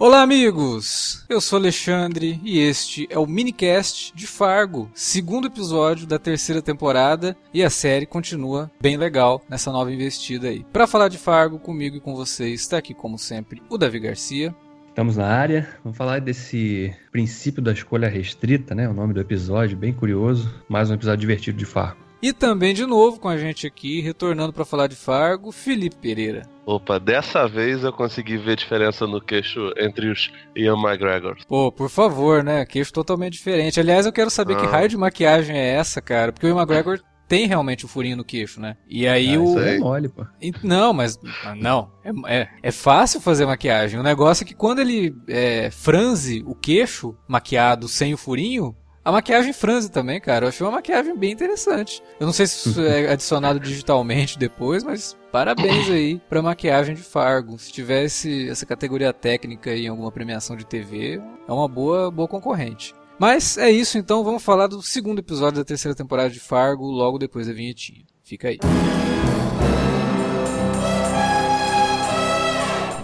Olá, amigos! Eu sou Alexandre e este é o minicast de Fargo, segundo episódio da terceira temporada e a série continua bem legal nessa nova investida aí. Para falar de Fargo comigo e com vocês, está aqui como sempre o Davi Garcia. Estamos na área, vamos falar desse princípio da escolha restrita, né? O nome do episódio, bem curioso. Mais um episódio divertido de Fargo. E também de novo com a gente aqui, retornando para falar de Fargo, Felipe Pereira. Opa, dessa vez eu consegui ver diferença no queixo entre os Ian McGregor. Pô, por favor, né? Queixo totalmente diferente. Aliás, eu quero saber ah. que raio de maquiagem é essa, cara, porque o Ian McGregor tem realmente o furinho no queixo, né? E aí ah, o. Isso é mole, pô. Não, mas. Não. É, é, é, fácil fazer maquiagem. O negócio é que quando ele é, franze o queixo maquiado sem o furinho, a maquiagem franze também, cara. Eu achei uma maquiagem bem interessante. Eu não sei se isso é adicionado digitalmente depois, mas parabéns aí pra maquiagem de Fargo. Se tivesse essa categoria técnica em alguma premiação de TV, é uma boa, boa concorrente. Mas é isso então, vamos falar do segundo episódio da terceira temporada de Fargo logo depois da vinhetinha. Fica aí.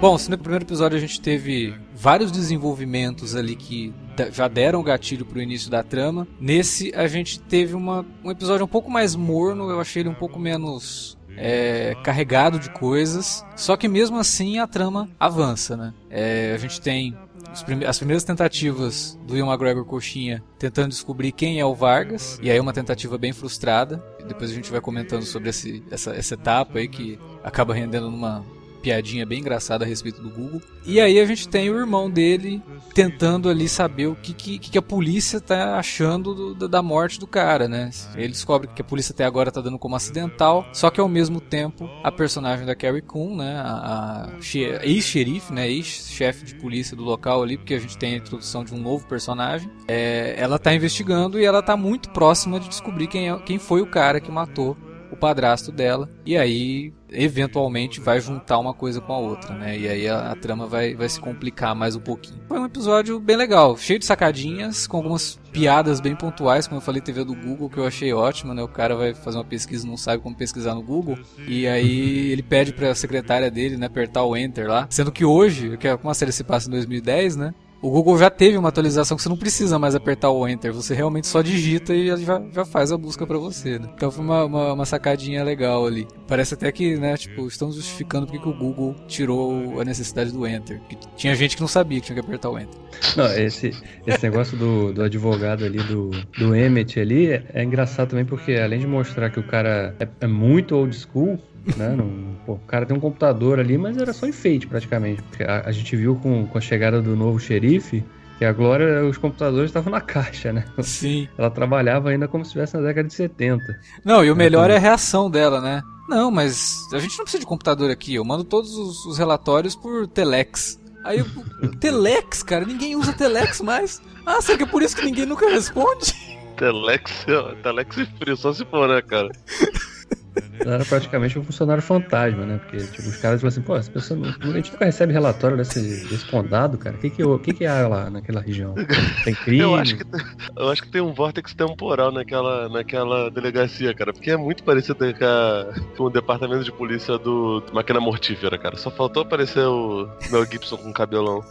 Bom, se no primeiro episódio a gente teve vários desenvolvimentos ali que já deram o gatilho pro início da trama, nesse a gente teve uma, um episódio um pouco mais morno, eu achei ele um pouco menos é, carregado de coisas, só que mesmo assim a trama avança, né? É, a gente tem prime as primeiras tentativas do Ian McGregor Coxinha tentando descobrir quem é o Vargas, e aí uma tentativa bem frustrada. Depois a gente vai comentando sobre esse, essa, essa etapa aí que acaba rendendo numa piadinha bem engraçada a respeito do Google. E aí a gente tem o irmão dele tentando ali saber o que, que, que a polícia tá achando do, da morte do cara, né? Ele descobre que a polícia até agora tá dando como acidental, só que ao mesmo tempo a personagem da Carrie Coon, né? A, a ex-xerife, né? Ex-chefe de polícia do local ali, porque a gente tem a introdução de um novo personagem. É, ela tá investigando e ela tá muito próxima de descobrir quem, é, quem foi o cara que matou o padrasto dela. E aí, eventualmente, vai juntar uma coisa com a outra, né? E aí a, a, trama vai, vai se complicar mais um pouquinho. Foi um episódio bem legal, cheio de sacadinhas, com algumas piadas bem pontuais, como eu falei, TV do Google, que eu achei ótima, né? O cara vai fazer uma pesquisa, não sabe como pesquisar no Google, e aí ele pede pra secretária dele, né, apertar o Enter lá. Sendo que hoje, que é uma série se passa em 2010, né? O Google já teve uma atualização que você não precisa mais apertar o Enter, você realmente só digita e já, já faz a busca para você, né? Então foi uma, uma, uma, sacadinha legal ali. Parece até que, né, tipo, estamos justificando porque o Google tirou a necessidade do Enter. Que tinha gente que não sabia que tinha que apertar o Enter. Não, esse, esse negócio do, do advogado ali, do, do Emmett ali, é, é engraçado também porque além de mostrar que o cara é, é muito old school, né? Não, pô, o cara tem um computador ali, mas era só enfeite praticamente. A, a gente viu com, com a chegada do novo xerife que a Glória, os computadores estavam na caixa, né? Sim. Ela trabalhava ainda como se estivesse na década de 70. Não, e o melhor é a reação dela, né? Não, mas a gente não precisa de computador aqui. Eu mando todos os, os relatórios por Telex. Aí eu, Telex, cara, ninguém usa Telex mais. Ah, será que é por isso que ninguém nunca responde? Telex, Telex frio, só se for, né, cara? Era praticamente um funcionário fantasma, né? Porque tipo, os caras falam assim, pô, essa pessoa não, a gente nunca recebe relatório desse, desse condado, cara. O que que, que que há lá naquela região? Tem crime? Eu acho que, eu acho que tem um vórtice temporal naquela, naquela delegacia, cara. Porque é muito parecido com, a, com o departamento de polícia do, do Máquina Mortífera, cara. Só faltou aparecer o Mel Gibson com cabelão.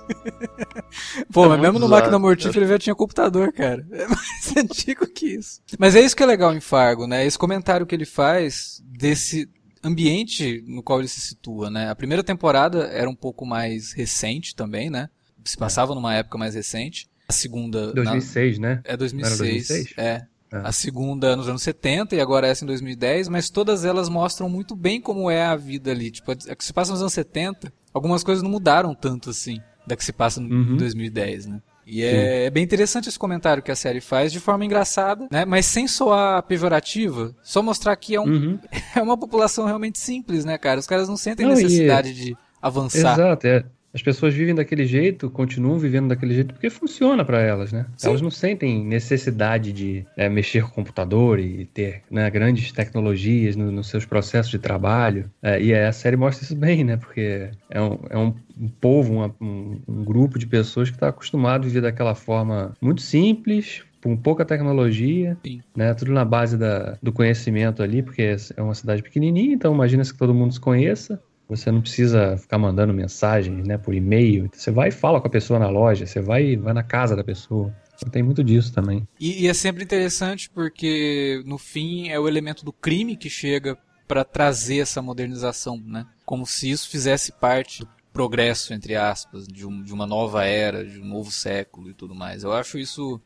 Pô, é mas mesmo no Máquina Mortífera ele já tinha computador, cara. É mais antigo que isso. Mas é isso que é legal em Fargo, né? Esse comentário que ele faz desse ambiente no qual ele se situa, né? A primeira temporada era um pouco mais recente também, né? se passava numa época mais recente. A segunda. 2006, na... né? É 2006. 2006? É. É. A segunda nos anos 70 e agora essa em 2010, mas todas elas mostram muito bem como é a vida ali. Tipo, a que se passa nos anos 70, algumas coisas não mudaram tanto assim da que se passa em uhum. 2010, né? E é, é, bem interessante esse comentário que a série faz de forma engraçada, né? Mas sem soar pejorativa, só mostrar que é, um, uhum. é uma população realmente simples, né, cara? Os caras não sentem não, necessidade e... de avançar. Exato, é. As pessoas vivem daquele jeito, continuam vivendo daquele jeito porque funciona para elas, né? Sim. Elas não sentem necessidade de é, mexer com o computador e ter né, grandes tecnologias no, nos seus processos de trabalho. É, e a série mostra isso bem, né? Porque é um, é um, povo, uma, um, um grupo de pessoas que está acostumado a viver daquela forma muito simples, com pouca tecnologia, Sim. né? Tudo na base da, do conhecimento ali, porque é uma cidade pequenininha, então imagina que todo mundo se conheça. Você não precisa ficar mandando mensagens, né, por e-mail. Você vai e fala com a pessoa na loja, você vai vai na casa da pessoa. Então, tem muito disso também. E, e é sempre interessante porque no fim é o elemento do crime que chega para trazer essa modernização, né? Como se isso fizesse parte do progresso entre aspas de, um, de uma nova era, de um novo século e tudo mais. Eu acho isso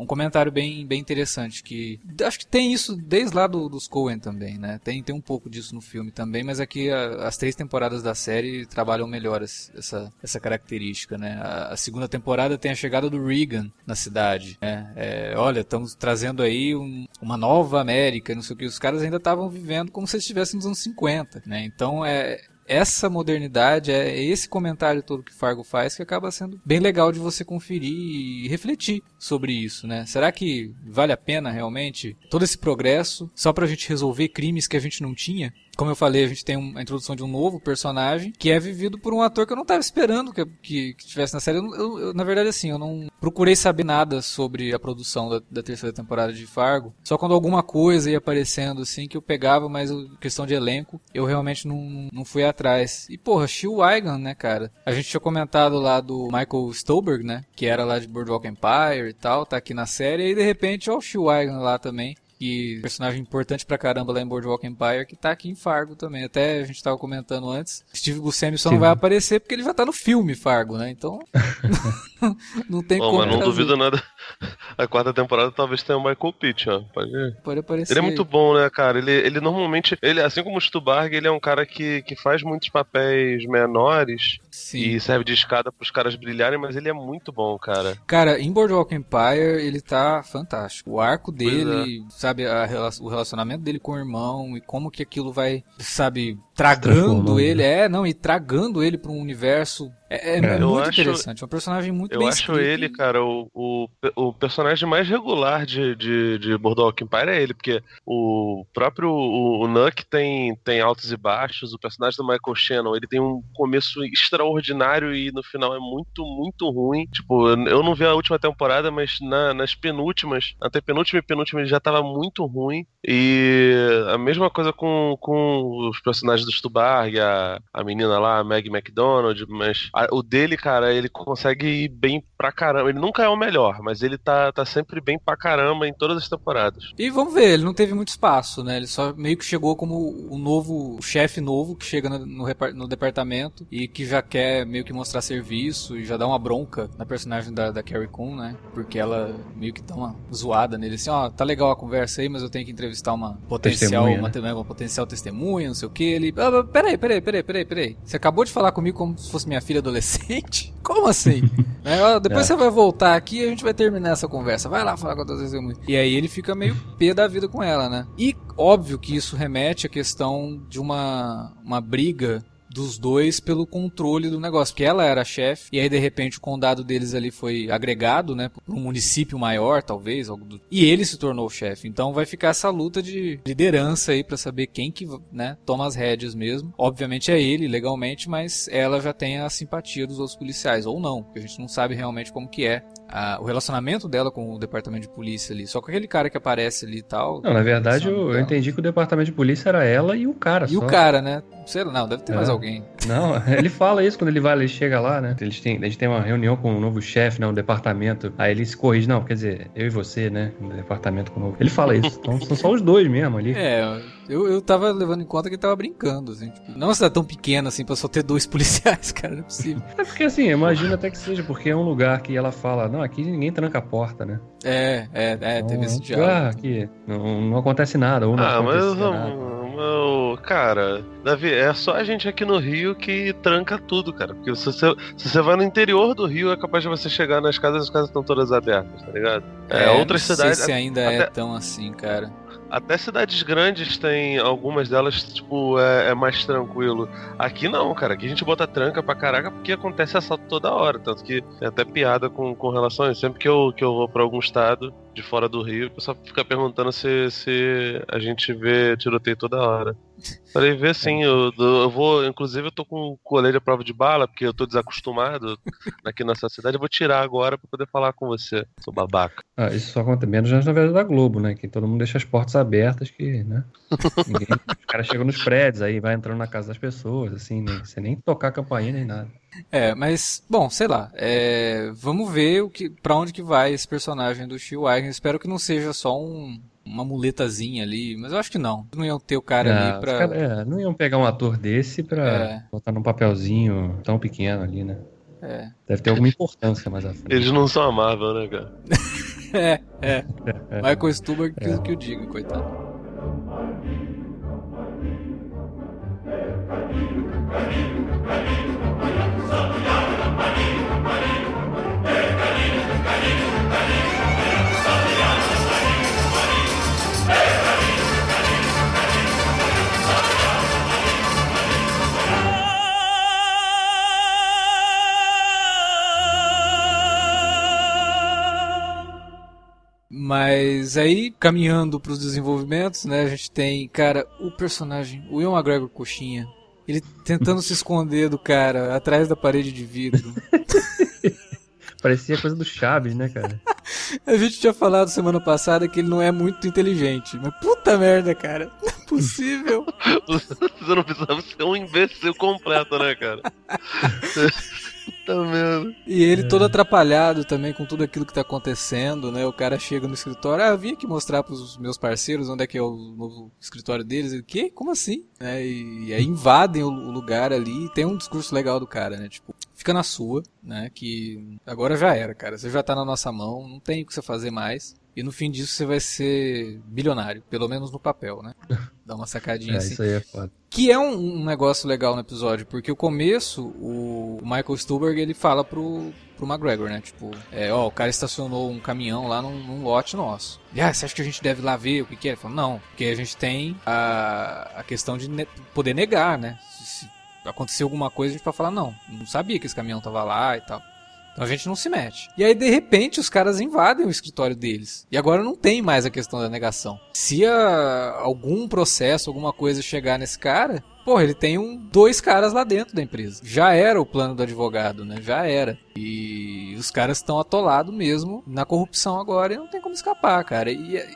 um comentário bem, bem interessante que acho que tem isso desde lá do, dos Coen também, né? Tem, tem um pouco disso no filme também, mas aqui a, as três temporadas da série trabalham melhor essa, essa característica, né? A, a segunda temporada tem a chegada do Reagan na cidade, né? É, olha, estamos trazendo aí um, uma nova América, não sei o que, os caras ainda estavam vivendo como se estivessem nos anos 50, né? Então é, essa modernidade, é esse comentário todo que Fargo faz que acaba sendo bem legal de você conferir e refletir sobre isso, né? Será que vale a pena realmente todo esse progresso só pra gente resolver crimes que a gente não tinha? Como eu falei, a gente tem a introdução de um novo personagem que é vivido por um ator que eu não estava esperando que, que, que, tivesse na série. Eu, eu, eu, na verdade, assim, eu não procurei saber nada sobre a produção da, da, terceira temporada de Fargo. Só quando alguma coisa ia aparecendo, assim, que eu pegava, mas questão de elenco, eu realmente não, não fui atrás. E, porra, Shil Wygan, né, cara? A gente tinha comentado lá do Michael Stolberg, né? Que era lá de Boardwalk Empire e tal, tá aqui na série. E de repente, ó, o Shil Wygan lá também que personagem importante pra caramba lá em Boardwalk Empire, que tá aqui em Fargo também. Até a gente tava comentando antes, Steve Buscemi só Sim. não vai aparecer porque ele já tá no filme Fargo, né? Então, não tem Bom, como. Mas não duvido nada. A quarta temporada talvez tenha o Michael Pitt, ó. Pode, Pode aparecer. Ele é muito bom, né, cara? Ele, ele normalmente, ele, assim como o Stubarg, ele é um cara que, que faz muitos papéis menores Sim. e serve de escada pros caras brilharem, mas ele é muito bom, cara. Cara, em Boardwalk Empire ele tá fantástico. O arco dele, é. sabe? Sabe, a, o relacionamento dele com o irmão e como que aquilo vai, sabe, tragando ele, é, não, e tragando ele para um universo é, é, é muito acho, interessante, é um personagem muito Eu bem acho ele, cara, o, o, o, personagem mais regular de, de, de Boardwalk Empire é ele, porque o próprio o, o Nuck tem, tem altos e baixos, o personagem do Michael Shannon, ele tem um começo extraordinário e no final é muito, muito ruim. Tipo, eu não vi a última temporada, mas na, nas penúltimas, até penúltima e penúltima ele já tava muito ruim. E a mesma coisa com, com os personagens do Stubarg, a, a menina lá, a Meg McDonald, mas o dele, cara, ele consegue ir bem pra caramba. Ele nunca é o melhor, mas ele tá, tá sempre bem pra caramba em todas as temporadas. E vamos ver, ele não teve muito espaço, né? Ele só meio que chegou como o novo, o chefe novo que chega no, no, no, departamento e que já quer meio que mostrar serviço e já dá uma bronca na personagem da, da Carrie Coon, né? Porque ela meio que dá uma zoada nele, assim, ó, oh, tá legal a conversa aí, mas eu tenho que entrevistar uma potencial, uma, né? uma, potencial testemunha, não sei o que. Ele, ah, peraí, peraí, peraí, peraí, peraí. Você acabou de falar comigo como se fosse minha filha adolescente? Como assim? é, depois é. você vai voltar aqui e a gente vai terminar essa conversa. Vai lá falar quantas vezes eu muito. E aí ele fica meio pé da vida com ela, né? E óbvio que isso remete à questão de uma, uma briga dos dois pelo controle do negócio, porque ela era chefe e aí de repente o condado deles ali foi agregado, né, para um município maior, talvez, do... e ele se tornou o chefe. Então vai ficar essa luta de liderança aí para saber quem que, né, toma as rédeas mesmo. Obviamente é ele legalmente, mas ela já tem a simpatia dos outros policiais ou não, porque a gente não sabe realmente como que é a, o relacionamento dela com o departamento de polícia ali. Só com aquele cara que aparece ali e tal. Não, na verdade eu, eu entendi que o departamento de polícia era ela e o cara. E só. o cara, né? Sei lá, não, deve ter é. mais alguém. Não, ele fala isso quando ele vai, ele chega lá, né? Eles têm, eles têm uma reunião com o um novo chefe, né? Um departamento. Aí ele se corrige, não, quer dizer, eu e você, né? Um departamento com o novo. Ele fala isso. Então são só os dois mesmo ali. É, eu, eu tava levando em conta que ele tava brincando, assim. Tipo, não é uma cidade tão pequena assim pra só ter dois policiais, cara, não é possível. É porque assim, imagina até que seja, porque é um lugar que ela fala, não, aqui ninguém tranca a porta, né? É, é, é, então, teve esse diálogo. que não, não acontece nada, ou não ah, mas, nada. Meu, cara, Davi, é só a gente aqui no Rio que tranca tudo, cara. Porque se você, se você vai no interior do Rio, é capaz de você chegar nas casas, as casas estão todas abertas, tá ligado? É, é outras cidades. Não sei se ainda até, é tão assim, cara. Até cidades grandes tem algumas delas, tipo, é, é, mais tranquilo. Aqui não, cara. Aqui a gente bota tranca pra caraca porque acontece assalto toda hora. Tanto que tem até piada com, com relação a isso. Sempre que eu, que eu vou pra algum estado de fora do Rio, o pessoal fica perguntando se, se a gente vê tiroteio toda hora. Falei, vê sim, eu, eu vou, inclusive eu tô com colete a prova de bala, porque eu tô desacostumado aqui nessa cidade, eu vou tirar agora pra poder falar com você, sou babaca. Ah, isso só acontece menos nas novelas da Globo, né, que todo mundo deixa as portas abertas, que, né, ninguém, os caras chegam nos prédios, aí vai entrando na casa das pessoas, assim, nem, sem nem tocar a campainha nem nada. É, mas, bom, sei lá. É, vamos ver o que, pra onde que vai esse personagem do Steve Wagner. Espero que não seja só um, uma muletazinha ali, mas eu acho que não. Não iam ter o cara é, ali pra. Cara, é, não iam pegar um ator desse pra é. botar num papelzinho tão pequeno ali, né? É. Deve ter alguma importância mais à frente. Eles não são amáveis, né, cara? é, é. Michael Stuber que, é. que eu digo, coitado. Mas aí, caminhando para os desenvolvimentos, né, a gente tem, cara, o personagem, o Ian McGregor Coxinha, ele tentando se esconder do cara atrás da parede de vidro. Parecia coisa do Chaves, né, cara? a gente tinha falado semana passada que ele não é muito inteligente. Mas puta merda, cara. Não é possível. Você não precisava ser um imbecil completo, né, cara? Tá vendo? E ele é. todo atrapalhado também com tudo aquilo que tá acontecendo, né? O cara chega no escritório, ah, eu vim aqui mostrar pros meus parceiros onde é que é o novo escritório deles. Ele, que? Como assim? É, e aí invadem o lugar ali e tem um discurso legal do cara, né? Tipo, fica na sua, né? Que agora já era, cara. Você já tá na nossa mão, não tem o que você fazer mais. E no fim disso você vai ser bilionário, pelo menos no papel, né? Dá uma sacadinha é, assim. Isso aí é foda. Que é um, um, negócio legal no episódio, porque o começo, o Michael Stuhlbarg, ele fala pro, pro McGregor, né? Tipo, é, ó, o cara estacionou um caminhão lá num, num lote nosso. E, ah, você acha que a gente deve lá ver o que, que é? Ele fala, não, porque a gente tem a, a questão de ne poder negar, né? Se, se acontecer alguma coisa, a gente vai falar, não, não sabia que esse caminhão tava lá e tal. A gente não se mete. E aí, de repente, os caras invadem o escritório deles. E agora não tem mais a questão da negação. Se a, algum processo, alguma coisa chegar nesse cara, Porra, ele tem um, dois caras lá dentro da empresa. Já era o plano do advogado, né? Já era. E os caras estão atolados mesmo na corrupção agora e não tem como escapar, cara. E, e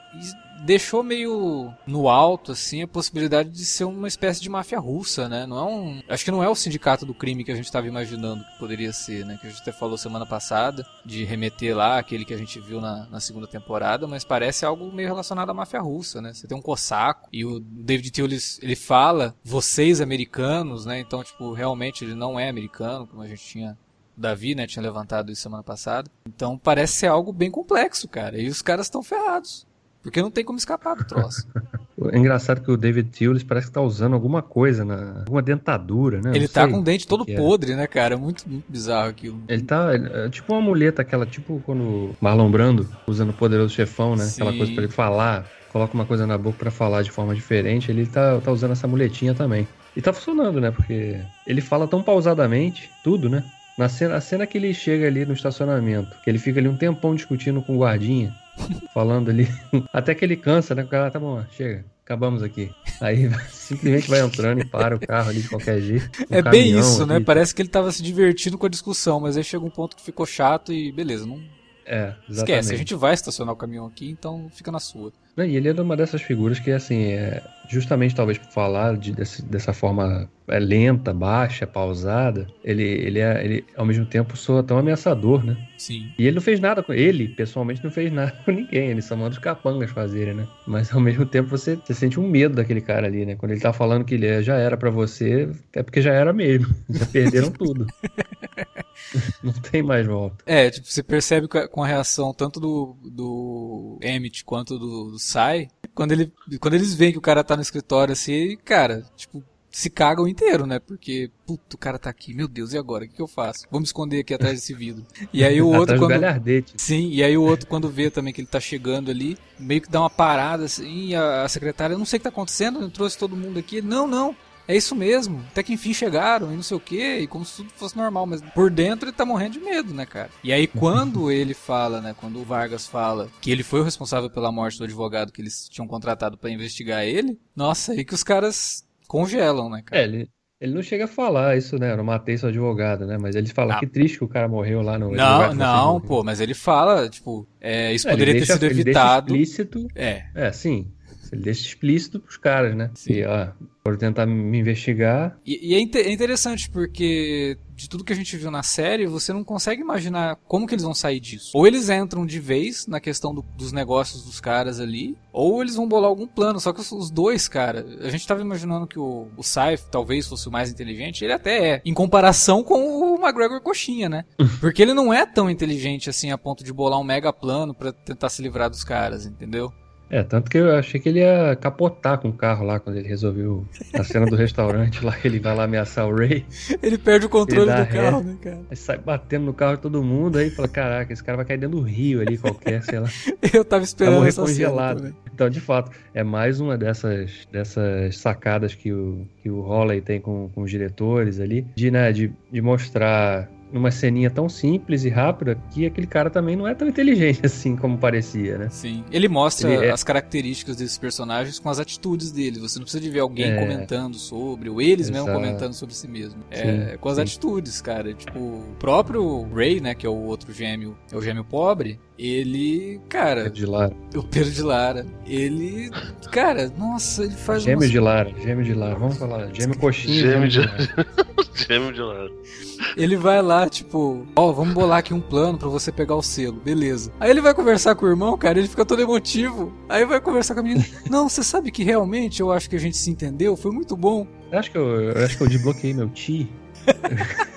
deixou meio no alto, assim, a possibilidade de ser uma espécie de máfia russa, né? Não é um. Acho que não é o sindicato do crime que a gente estava imaginando que poderia ser, né? Que a gente até falou semana passada, de remeter lá aquele que a gente viu na, na segunda temporada, mas parece algo meio relacionado à máfia russa, né? Você tem um cossaco e o David Thiel, ele fala, vocês americanos, né? Então, tipo, realmente ele não é americano, como a gente tinha Davi, né, tinha levantado isso semana passada. Então parece ser algo bem complexo, cara. E os caras estão ferrados. Porque não tem como escapar do troço. É engraçado que o David Tillis parece que tá usando alguma coisa, na, alguma dentadura, né? Ele tá com o dente todo podre, é. né, cara? Muito, muito bizarro aquilo. Ele tá é tipo uma muleta, aquela, tipo quando Marlon Brando usando o poderoso chefão, né? Sim. Aquela coisa para ele falar, coloca uma coisa na boca para falar de forma diferente. Ele tá, tá usando essa muletinha também. E tá funcionando, né? Porque ele fala tão pausadamente, tudo, né? Na cena, a cena que ele chega ali no estacionamento, que ele fica ali um tempão discutindo com o guardinha, falando ali. Até que ele cansa, né? O cara, tá bom, chega, acabamos aqui. Aí simplesmente vai entrando e para o carro ali de qualquer jeito. Um é bem isso, né? Parece que ele tava se divertindo com a discussão, mas aí chega um ponto que ficou chato e beleza, não, É, exatamente. Esquece, a gente vai estacionar o caminhão aqui, então fica na sua. E ele é uma dessas figuras que, assim, é, justamente talvez por falar de, desse- dessa forma é, lenta, baixa, pausada, ele, ele, é, ele ao mesmo tempo soa tão ameaçador, né? Sim. E ele não fez nada com ele, pessoalmente não fez nada com ninguém, ele só manda os capangas fazerem, né? Mas ao mesmo tempo você, você sente um medo daquele cara ali, né? Quando ele tá falando que ele é- já era pra você, é porque já era mesmo. Já perderam tudo. não tem mais volta. É, tipo, você percebe com a- reação tanto do, do Emmett quanto do, do Sai, quando, ele, quando eles veem que o cara tá no escritório assim, cara, tipo, se cagam inteiro, né? Porque, puto, o cara tá aqui, meu Deus, e agora? O que, que eu faço? Vou me esconder aqui atrás desse vidro. E aí o outro, quando. Sim, e aí o outro, quando vê também que ele tá chegando ali, meio que dá uma parada assim, e a, a secretária, eu não sei o que tá acontecendo, eu trouxe todo mundo aqui. Não, não, é isso mesmo, até que enfim chegaram, e não sei o que, e como se tudo fosse normal, mas por dentro ele tá morrendo de medo, né, cara? E aí quando ele fala, né, quando o Vargas fala que ele foi o responsável pela morte do advogado que eles tinham contratado pra investigar ele, nossa, aí que os caras congelam, né, cara? É, ele, ele não chega a falar isso, né? Eu não matei seu advogado, né? Mas ele fala Ah. que triste que o cara morreu lá no. Não, não, pô, mas ele fala, tipo, é, isso É, poderia ter sido ele deixa evitado. explícito. É, É, sim. Ele deixa explícito pros caras, né? Sim. E, ó, por tentar me investigar. E, e é, inte- é interessante porque de tudo que a gente viu na série, você não consegue imaginar como que eles vão sair disso. Ou eles entram de vez na questão do- dos negócios dos caras ali, ou eles vão bolar algum plano. Só que os, os dois, cara, a gente tava imaginando que o, o Saif talvez fosse o mais inteligente, ele até é, em comparação com o McGregor Coxinha, né? Porque ele não é tão inteligente assim a ponto de bolar um mega plano pra tentar se livrar dos caras, entendeu? É, tanto que eu achei que ele ia capotar com o carro lá quando ele resolveu. Na cena do restaurante lá, ele vai lá ameaçar o Ray. Ele perde o controle do carro, ré. né, cara? Aí sai batendo no carro de todo mundo. Aí fala: Caraca, esse cara vai cair dentro do rio ali qualquer, sei lá. Eu tava Vai esperando morrer essa cena congelado. também. Então, de fato, é mais uma dessas, dessas sacadas que o, que o Holley tem com, com os diretores ali, de, né, de, de mostrar numa ceninha tão simples e rápida que aquele cara também não é tão inteligente assim como parecia, né? Sim. Ele mostra Ele é- as características desses personagens com as atitudes deles. Você não precisa de ver alguém É. comentando sobre, ou eles mesmo Exato. comentando sobre si mesmo. É Sim, com as sim. atitudes, cara. Tipo, o próprio Ray, né, que é o outro gêmeo, é o gêmeo pobre, ele, cara, De Lara. o Pedro de Lara, ele, cara, nossa, ele faz Gêmeo umas- de Lara, gêmeo de Lara. Vamos falar, gêmeo coxinha. Gêmeo de- Lara. Gêmeo de lado. Ele vai lá, tipo, ó, vamos bolar aqui um plano pra você pegar o selo, beleza. Aí ele vai conversar com o irmão, cara, ele fica todo emotivo. Aí vai conversar com a menina. Não, você sabe que realmente eu acho que a gente se entendeu, foi muito bom. Eu acho que eu, eu acho que eu desbloqueei meu ti.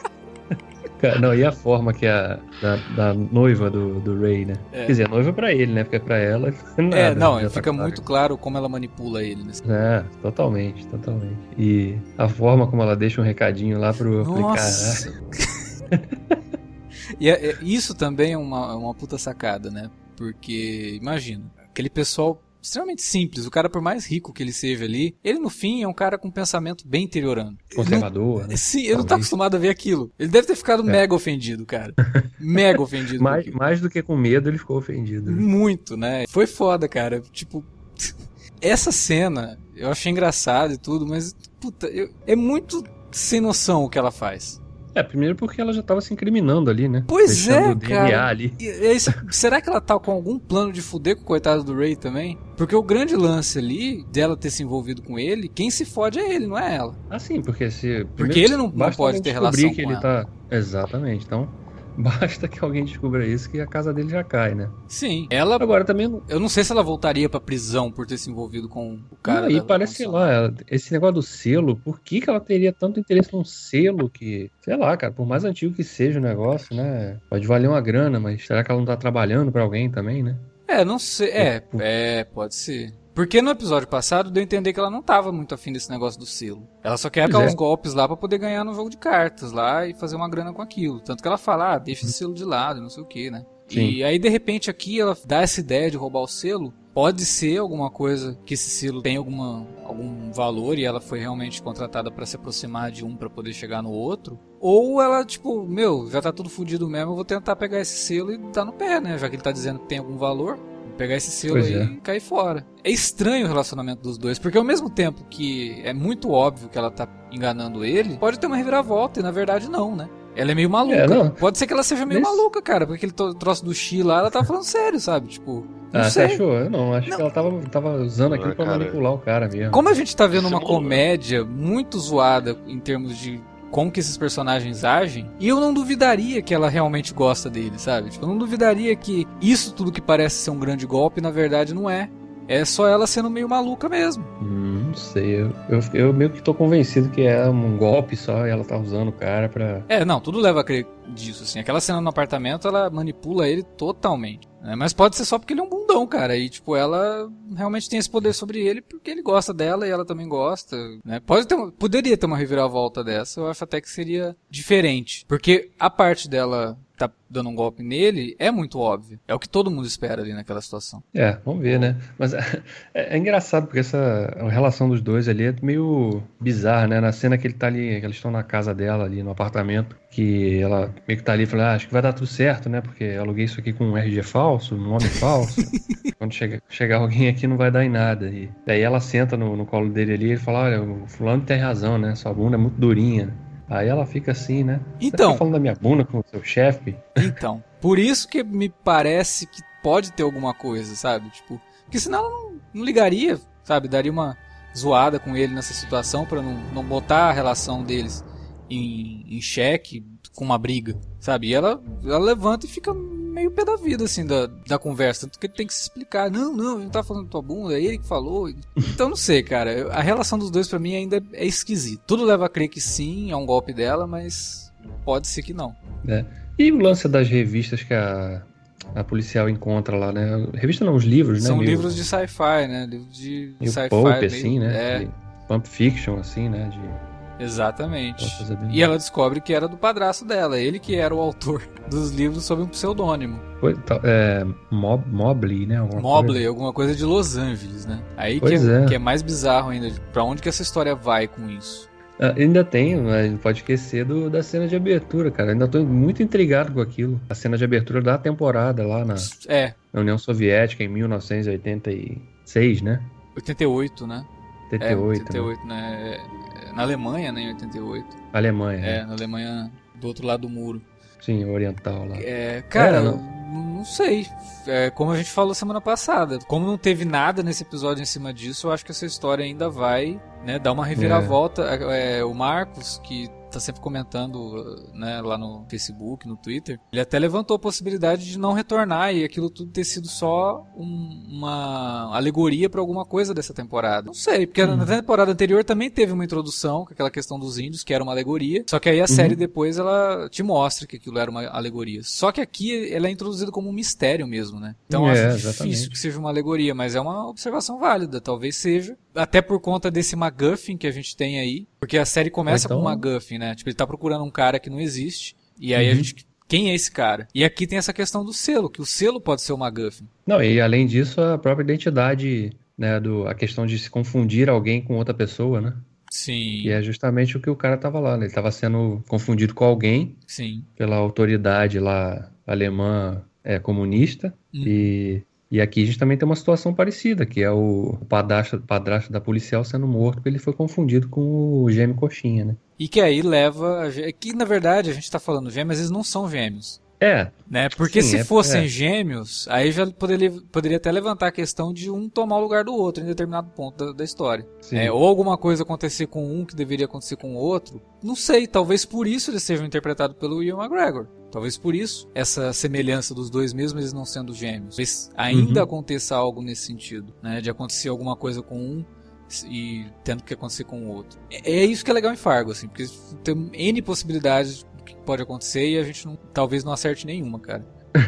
Não, e a forma que a da, da noiva do, do Ray, né? É. Quer dizer, noiva pra ele, né? Porque pra ela. Nada, é, não, já tá fica claro. muito claro como ela manipula ele. Nesse... É, totalmente, totalmente. E a forma como ela deixa um recadinho lá pro. Nossa! e é- é- isso também é uma, uma puta sacada, né? Porque, imagina, aquele pessoal extremamente simples, o cara por mais rico que ele seja ali, ele no fim é um cara com um pensamento bem interiorano. "Caraca, conservador, né? Sim, ele não tá acostumado a ver aquilo. Ele deve ter ficado É. mega ofendido, cara. Mega ofendido. Mais, mais do que com medo, ele ficou ofendido. né? Muito, né? Foi foda, cara. Tipo, essa cena eu achei engraçado e tudo, mas, puta, eu- é muito sem noção o que ela faz. É, primeiro porque ela já tava se incriminando ali, né? Pois Deixando é, o DNA cara. ali. E, e será que ela tá com algum plano de fuder com o coitado do Ray também? Porque o grande lance ali, dela ter se envolvido com ele, quem se fode é ele, não é ela. Ah, sim, porque se. Porque ele não- não pode ter relação que com ele tá. Exatamente. Então, basta que alguém descubra isso que a casa dele já cai, né? Sim. Ela, Agora também eu não sei se ela voltaria pra prisão por ter se envolvido com o cara. E parece, sei lá, ela- esse negócio do selo, por que, que ela teria tanto interesse num selo que, sei lá, cara, por mais antigo que seja o negócio, né? Pode valer uma grana, mas será que ela não tá trabalhando pra alguém também, né? É, não sei. É, é, pode ser. Porque no episódio passado deu a entender que ela não tava muito afim desse negócio do selo. Ela só quer acabar é. os golpes lá pra poder ganhar no jogo de cartas lá e fazer uma grana com aquilo. Tanto que ela fala, ah, deixa esse selo de lado, não sei o que, né? Sim. E aí, de repente, aqui ela dá essa ideia de roubar o selo. Pode ser alguma coisa que esse selo tem alguma, algum valor e ela foi realmente contratada pra se aproximar de um pra poder chegar no outro. Ou ela, tipo, meu, já tá tudo fudido mesmo, eu vou tentar pegar esse selo e dar no pé, né? Já que ele tá dizendo que tem algum valor. Pegar esse selo Pois aí é. e cair fora. É estranho o relacionamento dos dois, porque ao mesmo tempo que é muito óbvio que ela tá enganando ele, pode ter uma reviravolta, e na verdade não, né? Ela é meio maluca. É, não. Pode ser que ela seja meio Nesse- maluca, cara, porque aquele troço do Xi lá, ela tava falando sério, sabe? Tipo, não Ah, você sei. achou? Eu não, acho Não. que ela tava, tava usando aquilo Ah, pra cara. manipular o cara mesmo. Como a gente tá vendo uma Simulando. comédia muito zoada em termos de como que esses personagens agem, e eu não duvidaria que ela realmente gosta dele, sabe? Tipo, eu não duvidaria que isso tudo que parece ser um grande golpe, na verdade não é. É só ela sendo meio maluca mesmo. Hum, não sei, eu, eu, eu meio que tô convencido que é um golpe só e ela tá usando o cara pra. É, não, tudo leva a crer disso, assim. Aquela cena no apartamento, ela manipula ele totalmente. né? Mas pode ser só porque ele é um bundão, cara. E, tipo, ela realmente tem esse poder sobre ele porque ele gosta dela e ela também gosta, né? Pode ter poderia ter uma reviravolta dessa, eu acho até que seria diferente. Porque a parte dela tá dando um golpe nele é muito óbvio. É o que todo mundo espera ali naquela situação. É, vamos ver, né? Mas é, é engraçado porque essa relação dos dois ali é meio bizarra, né? Na cena que ele tá ali, que eles estão na casa dela ali, no apartamento, que ela meio que tá ali e fala, ah, acho que vai dar tudo certo, né? Porque aluguei isso aqui com um RG falso, um nome falso. Quando chega, chegar alguém aqui não vai dar em nada. E daí ela senta no, no colo dele ali e ele fala, olha, o fulano tem razão, né? Sua bunda é muito durinha. Aí ela fica assim, né? Você Então. tá falando da minha bunda com o seu chefe? Então, por isso que me parece que pode ter alguma coisa, sabe? Tipo, porque senão ela não, não ligaria, sabe? Daria uma zoada com ele nessa situação pra não, não botar a relação deles em, em xeque com uma briga, sabe? E ela, ela levanta e fica meio pé da vida, assim, da, da conversa. Tanto que ele tem que se explicar. Não, não, a gente tá falando da tua bunda, é ele que falou. Então, não sei, cara. A relação dos dois pra mim ainda é esquisita. Tudo leva a crer que sim, é um golpe dela, mas pode ser que não. E o lance das revistas que a, a policial encontra lá, né? Revista não, os livros, né? São Meio- livros de sci-fi, né? Livros de sci-fi. pulp, meio- assim, né? É, De Pulp fiction, assim, né? De exatamente. E ela descobre que era do padrasto dela, ele que era o autor dos livros sob um pseudônimo. Tal- é, Mob, Mobley, né? Alguma Mobley, coisa. alguma coisa de Los Angeles, né? Aí que é, é. que é mais bizarro ainda. Pra onde que essa história vai com isso? Ah, ainda tem, mas não pode esquecer do, da cena de abertura, cara. Ainda tô muito intrigado com aquilo. A cena de abertura da temporada lá na, É, na União Soviética em 1986, né? 88, né? 88, é, né? 88, né? É, Na Alemanha, né? Em 88. Alemanha, É, né? na Alemanha do outro lado do muro. Sim, oriental lá. É, cara, É, eu não sei. É, como a gente falou semana passada, como não teve nada nesse episódio em cima disso, eu acho que essa história ainda vai né, dar uma reviravolta. É, o Marcos, que tá sempre comentando né, lá no Facebook, no Twitter, ele até levantou a possibilidade de não retornar e aquilo tudo ter sido só um- uma alegoria pra alguma coisa dessa temporada. Não sei, porque na temporada anterior também teve uma introdução com aquela questão dos índios, que era uma alegoria, só que aí a série depois ela te mostra que aquilo era uma alegoria. Só que aqui ela é introduzida como um mistério mesmo, né? Então É, acho exatamente. difícil que seja uma alegoria, mas é uma observação válida, talvez seja. Até por conta desse MacGuffin que a gente tem aí, porque a série começa então- com um MacGuffin, né? Tipo, ele tá procurando um cara que não existe, e aí a Uhum. gente... Quem é esse cara? E aqui tem essa questão do selo, que o selo pode ser o MacGuffin. Não, e além disso, a própria identidade, né? Do, a questão de se confundir alguém com outra pessoa, né? Sim, E é justamente o que o cara tava lá, né? Ele tava sendo confundido com alguém sim. pela autoridade lá alemã é, comunista. Uhum. E, e aqui a gente também tem uma situação parecida, que é o padrasto, padrasto da policial sendo morto porque ele foi confundido com o gêmeo coxinha, né? E que aí leva. A... Que na verdade a gente tá falando gêmeos, eles não são gêmeos. É, Né? Porque Sim, se é- fossem é. gêmeos, aí já poderia, poderia até levantar a questão de um tomar o lugar do outro em determinado ponto da, da história. É, ou alguma coisa acontecer com um que deveria acontecer com o outro. Não sei, talvez por isso eles sejam interpretados pelo Ian McGregor. Talvez por isso essa semelhança dos dois mesmo eles não sendo gêmeos. Talvez ainda Uhum. aconteça algo nesse sentido, né? De acontecer alguma coisa com um e tendo que acontecer com o outro. É é isso que é legal em Fargo, assim, porque tem N possibilidades que pode acontecer e a gente não, talvez não acerte nenhuma, cara.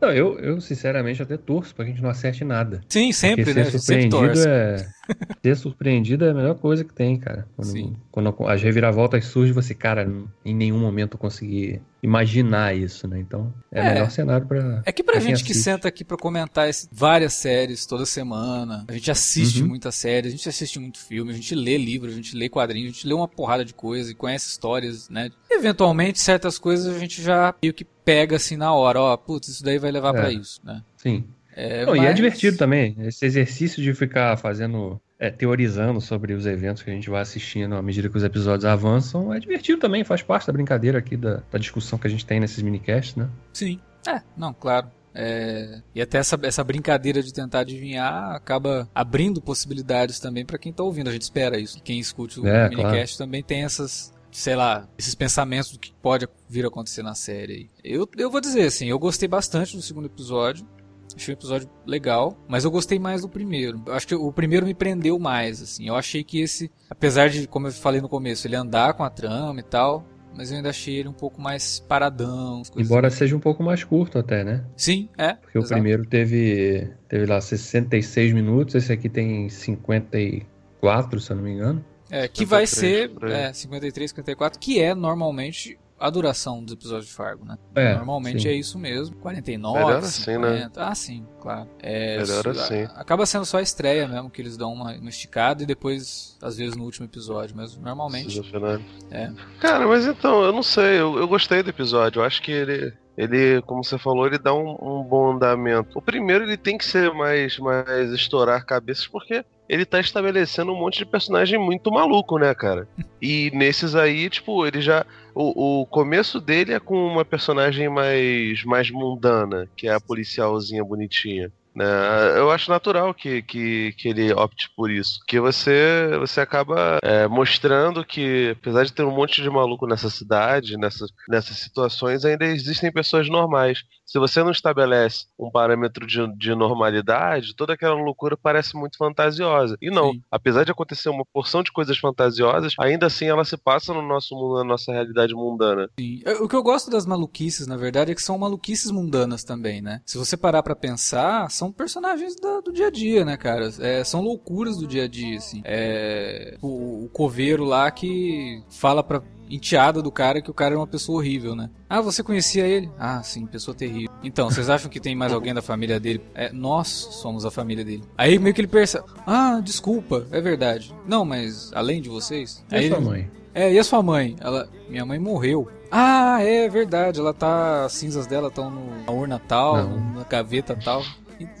Não, eu, eu sinceramente até torço pra que a gente não acerte nada. Sim, sempre, né? Ser sempre surpreendido é. Ser surpreendido é a melhor coisa que tem, cara. Quando, Sim. quando as reviravoltas surgem, você, cara, em nenhum momento eu consegui imaginar isso, né? Então, é, É. o melhor cenário pra. É que pra pra gente que senta aqui pra comentar esse- várias séries toda semana, a gente assiste Uhum. muitas séries, a gente assiste muito filme, a gente lê livro, a gente lê quadrinhos, a gente lê uma porrada de coisa e conhece histórias, né? Eventualmente, certas coisas a gente já meio que pega assim na hora, ó, putz, isso daí vai levar É. pra isso, né? Sim. É, Não, E é mas- divertido também. Esse exercício de ficar fazendo é, teorizando sobre os eventos que a gente vai assistindo à medida que os episódios avançam, é divertido também, faz parte da brincadeira aqui, da, da discussão que a gente tem nesses minicasts, né? Sim. É, não, claro. É, e até essa, essa brincadeira de tentar adivinhar acaba abrindo possibilidades também para quem tá ouvindo. A gente espera isso. Quem escute o É, minicast também tem essas, sei lá, esses pensamentos do que pode vir a acontecer na série. Eu, eu vou dizer assim, eu gostei bastante do segundo episódio. Achei um episódio legal, mas eu gostei mais do primeiro. Eu acho que o primeiro me prendeu mais, assim. Eu achei que esse, apesar de, como eu falei no começo, ele andar com a trama e tal, mas eu ainda achei ele um pouco mais paradão. Embora assim. seja um pouco mais curto até, né? Sim, é. Porque o exato. primeiro teve, teve lá 66 minutos, esse aqui tem 54, se eu não me engano. É, que vai 53, ser é, 53, 54, que é normalmente a duração dos episódios de Fargo, né? É, normalmente sim. é isso mesmo. 49, Melhor assim, né? 50. Ah, sim, claro. É, Melhor su- assim. Acaba sendo só a estreia mesmo, que eles dão uma, uma esticada e depois, às vezes, no último episódio. Mas normalmente. Final. É. Cara, mas então, eu não sei, eu, eu gostei do episódio. Eu acho que ele, ele, como você falou, ele dá um, um bom andamento. O primeiro ele tem que ser mais, mais estourar cabeças, porque ele tá estabelecendo um monte de personagem muito maluco, né, cara? E nesses aí, tipo, ele já. O, o começo dele é com uma personagem mais, mais mundana, que é a policialzinha bonitinha. Né? Eu acho natural que, que, que ele opte por isso. Que você, você acaba é, mostrando que, apesar de ter um monte de maluco nessa cidade, nessas, nessas situações, ainda existem pessoas normais. Se você não estabelece um parâmetro de, de normalidade, toda aquela loucura parece muito fantasiosa. E não, Sim. apesar de acontecer uma porção de coisas fantasiosas, ainda assim ela se passa no nosso mundo, na nossa realidade mundana. Sim. O que eu gosto das maluquices, na verdade, é que são maluquices mundanas também, né? Se você parar pra pensar, são personagens da- do dia a dia, né, cara? É, são loucuras do dia a dia, assim. É, o, o coveiro lá que fala pra enteada do cara que o cara é uma pessoa horrível, né? Ah, você conhecia ele? Ah, sim, pessoa terrível. Então, vocês acham que tem mais alguém da família dele? É, nós somos a família dele. Aí meio que ele percebe, ah, desculpa, é verdade. Não, mas além de vocês? E Aí a sua ele- mãe? é, e a sua mãe? Ela, minha mãe morreu. Ah, é verdade, ela tá, as cinzas dela estão na urna tal, Não. na gaveta tal.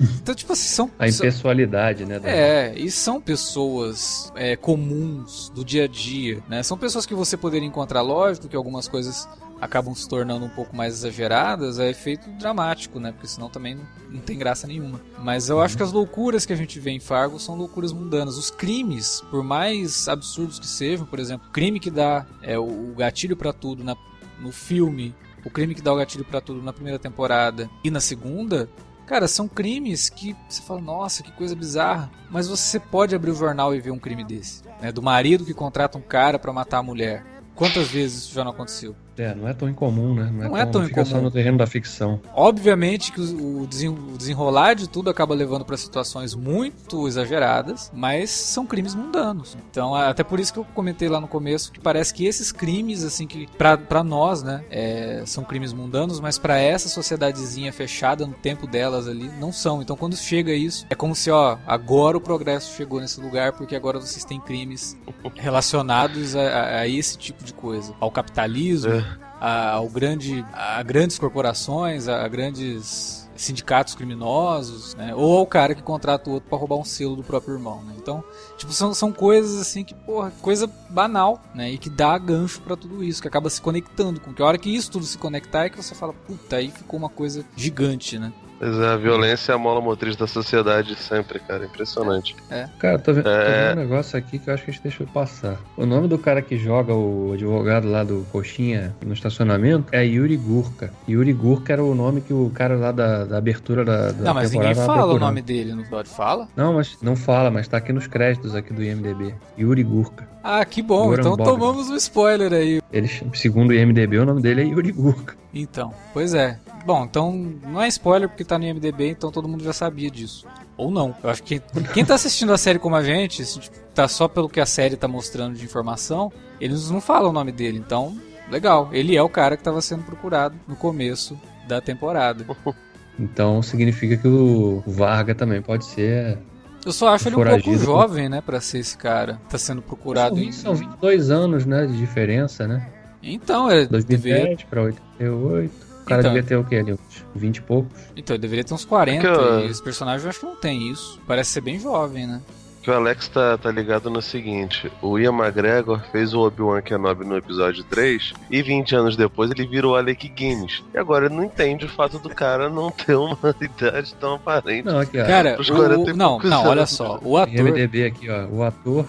Então, tipo assim, são... A são- impessoalidade, né? da- é, e são pessoas é, comuns do dia a dia, né? São pessoas que você poderia encontrar, lógico que algumas coisas acabam se tornando um pouco mais exageradas, é efeito dramático, né? Porque senão também não, não tem graça nenhuma. Mas eu acho que as loucuras que a gente vê em Fargo são loucuras mundanas. Os crimes, por mais absurdos que sejam, por exemplo, o crime que dá é, o, o gatilho pra tudo na- no filme, o crime que dá o gatilho pra tudo na primeira temporada e na segunda, Cara, são crimes que você fala, nossa, que coisa bizarra. Mas você pode abrir o jornal e ver um crime desse. Né? Do marido que contrata um cara pra matar a mulher. Quantas vezes isso já não aconteceu? É, não é tão incomum, né? Não é tão fica só incomum. no terreno da ficção. Obviamente que o o desen- o desenrolar de tudo acaba levando pra situações muito exageradas, mas são crimes mundanos. Então, é até por isso que eu comentei lá no começo que parece que esses crimes, assim, que pra, pra nós, né, é, são crimes mundanos, mas pra essa sociedadezinha fechada no tempo delas ali, não são. Então, quando chega isso, é como se, ó, agora o progresso chegou nesse lugar porque agora vocês têm crimes relacionados a, a- a esse tipo de coisa, ao capitalismo, É. a, ao grande, a grandes corporações, a, grandes sindicatos criminosos, né? ou ao cara que contrata o outro pra roubar um selo do próprio irmão, né? Então, tipo, são, são coisas assim que, porra, coisa banal, né? E que dá gancho pra tudo isso, que acaba se conectando com que a hora que isso tudo se conectar é que você fala, puta, aí ficou uma coisa gigante, né? Mas a violência é a mola motriz da sociedade sempre, cara. Impressionante. Cara, tô vendo, tô É. vendo um negócio aqui que eu acho que a gente deixou passar. O nome do cara que joga o advogado lá do Coxinha no estacionamento é Yuri Gurka. Yuri Gurka era o nome que o cara lá da, da abertura da, da Não, mas ninguém fala o nome dele no fala? Não, mas não fala, mas tá aqui nos créditos aqui do IMDB. Yuri Gurka. Ah, que bom, Goran então Bogdan. tomamos um spoiler aí. Ele, segundo o IMDB, o nome dele é Yuri Gurka. Então, pois é. Bom, então não é spoiler porque tá no IMDB, então todo mundo já sabia disso. Ou não. Eu acho que quem tá assistindo a série como a gente, se tá só pelo que a série tá mostrando de informação, eles não falam o nome dele. Então, legal. Ele é o cara que tava sendo procurado no começo da temporada. Então significa que o Varga também pode ser. Eu só acho ele um pouco jovem, né, pra ser esse cara. Tá sendo procurado São, em. são 22 anos, né, de diferença, né? Então, ele deveria, 2010 pra 88. O cara Então. devia ter o quê ali? Uns 20 e poucos. então, ele deveria ter uns 40. É eu- E esse personagem eu acho que não tem isso. Parece ser bem jovem, né? O que o Alex tá, tá ligado no seguinte: o Ian McGregor fez o Obi-Wan Kenobi no episódio 3 e 20 anos depois ele virou Alec Guinness. E agora ele não entende o fato do cara não ter uma idade tão aparente. Não, aqui, ó. Cara, o, 40 não, poucos não, olha só. O ator. IMDB aqui, ó. O ator.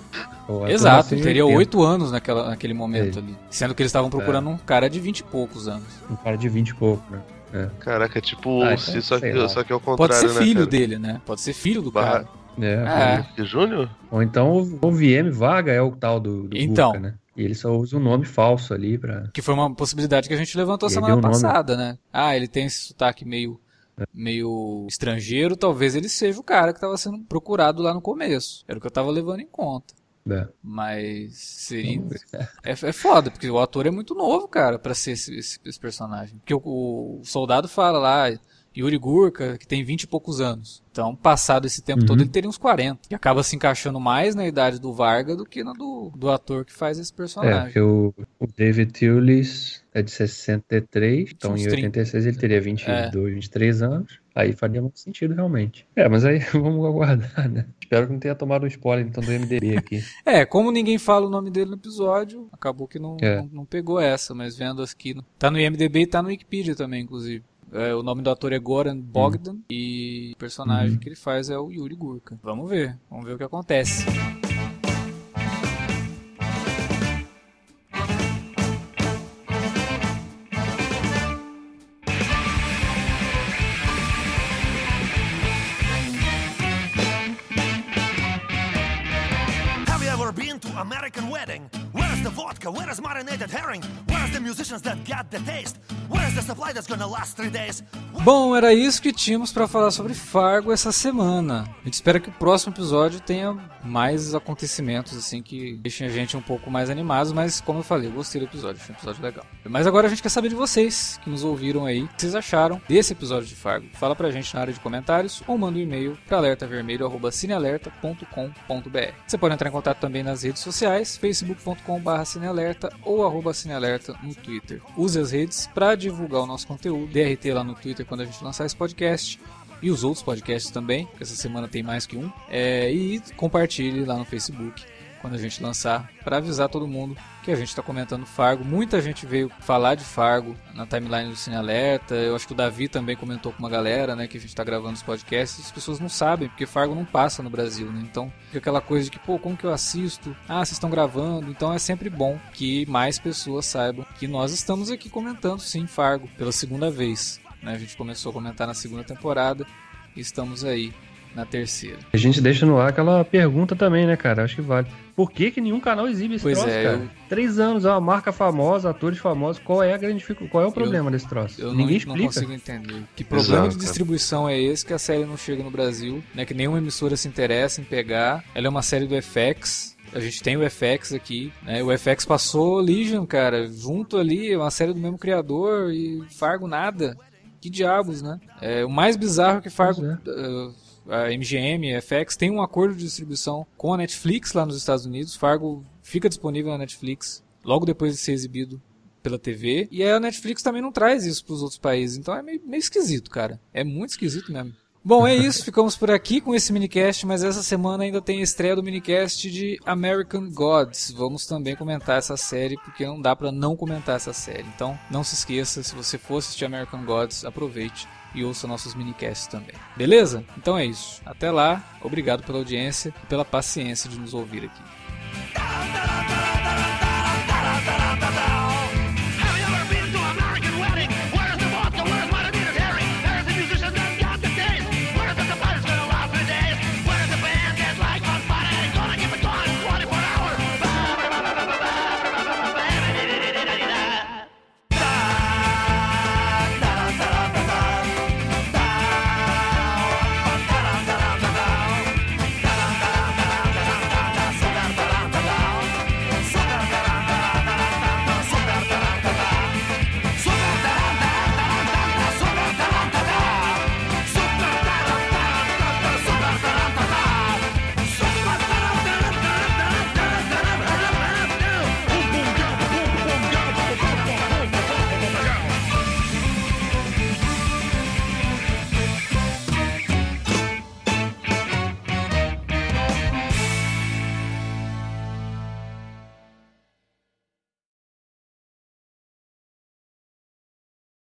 Exato, teria 80, oito anos naquela, naquele momento É. ali. Sendo que eles estavam procurando um cara de 20 e poucos anos. Um cara de 20 e pouco, né? Caraca, é tipo Ah, o então, só que, só que ao Pode contrário, ser né, filho cara? dele, né? Pode ser filho do Barra- cara. É, É. Júnior? Ou então o VM Vaga é o tal do, do Então. Né? E ele só usa um nome falso ali pra. Que foi uma possibilidade que a gente levantou Ele semana o nome. passada, né? Ah, ele tem esse sotaque meio, meio estrangeiro, talvez ele seja o cara que estava sendo procurado lá no começo. Era o que eu tava levando em conta. É. Mas seria. É, é foda, porque o ator é muito novo, cara, pra ser esse, esse- esse personagem. Porque o, o soldado fala lá, Yuri Gurka, que tem 20 e poucos anos. Então, passado esse tempo Uhum. todo, ele teria uns 40. E acaba se encaixando mais na idade do Varga do que na do, do ator que faz esse É, personagem. porque o, o David Thewlis é de 63, então em 30. 86 ele teria 22, 23 anos. Aí faria muito sentido, realmente. É, mas aí vamos aguardar, né? Espero que não tenha tomado um spoiler então do MDB aqui. É, como ninguém fala o nome dele no episódio, acabou que não, É. não, não pegou essa, mas vendo aqui. Tá no IMDB e tá no Wikipedia também, inclusive. É, o nome do ator é Goran Bogdan e o personagem Uhum. que ele faz é o Yuri Gurka. Vamos ver, vamos ver o que acontece. The vodka? Where's marinated herring? Where's the musicians that got the taste? Where's the supply that's gonna last three days? Bom, era isso que tínhamos pra falar sobre Fargo essa semana. A gente espera que o próximo episódio tenha mais acontecimentos assim que deixem a gente um pouco mais animados, mas como eu falei, eu gostei do episódio, foi um episódio legal. Mas agora a gente quer saber de vocês que nos ouviram aí, o que vocês acharam desse episódio de Fargo. Fala pra gente na área de comentários ou manda um e-mail para alertavermelho@cinealerta.com.br. Você pode entrar em contato também nas redes sociais, facebook.com/cinealerta ou arroba no Twitter. Use as redes para divulgar o nosso conteúdo, DRT lá no Twitter quando a gente lançar esse podcast e os outros podcasts também, essa semana tem mais que um. É, e compartilhe lá no Facebook quando a gente lançar, para avisar todo mundo que a gente está comentando Fargo. Muita gente veio falar de Fargo na timeline do Cine Alerta. Eu acho que o Davi também comentou com uma galera, né, que a gente está gravando os podcasts. As pessoas não sabem, porque Fargo não passa no Brasil, né? Então fica aquela coisa de que, pô, como que eu assisto? Ah, vocês estão gravando. Então é sempre bom que mais pessoas saibam que nós estamos aqui comentando, sim, Fargo, pela segunda vez. Né? A gente começou a comentar na segunda temporada e estamos aí na terceira. A gente deixa no ar aquela pergunta também, né, cara? Acho que vale. Por que, que nenhum canal exibe esse Pois troço, é, cara? eu- Três anos, é uma marca famosa, atores famosos. Qual é a grande dificuldade? Qual é o problema desse troço? Eu não, Ninguém não explica. consigo entender. Que problema Exato, de distribuição é esse que a série não chega no Brasil, né? Que nenhuma emissora se interessa em pegar. Ela é uma série do FX. A gente tem o FX aqui, né? O FX passou Legion, cara, junto ali, é uma série do mesmo criador e Fargo nada. Que diabos, né? É, o mais bizarro é que Fargo, uh, a MGM, FX, tem um acordo de distribuição com a Netflix lá nos Estados Unidos. Fargo fica disponível na Netflix logo depois de ser exibido pela TV. E a Netflix também não traz isso para os outros países. Então é meio, meio esquisito, cara. É muito esquisito mesmo. Bom, é isso. Ficamos por aqui com esse minicast, mas essa semana ainda tem a estreia do minicast de American Gods. Vamos também comentar essa série, porque não dá pra não comentar essa série. Então, não se esqueça, se você for assistir American Gods, aproveite e ouça nossos minicasts também. Beleza? Então é isso. Até lá. Obrigado pela audiência e pela paciência de nos ouvir aqui.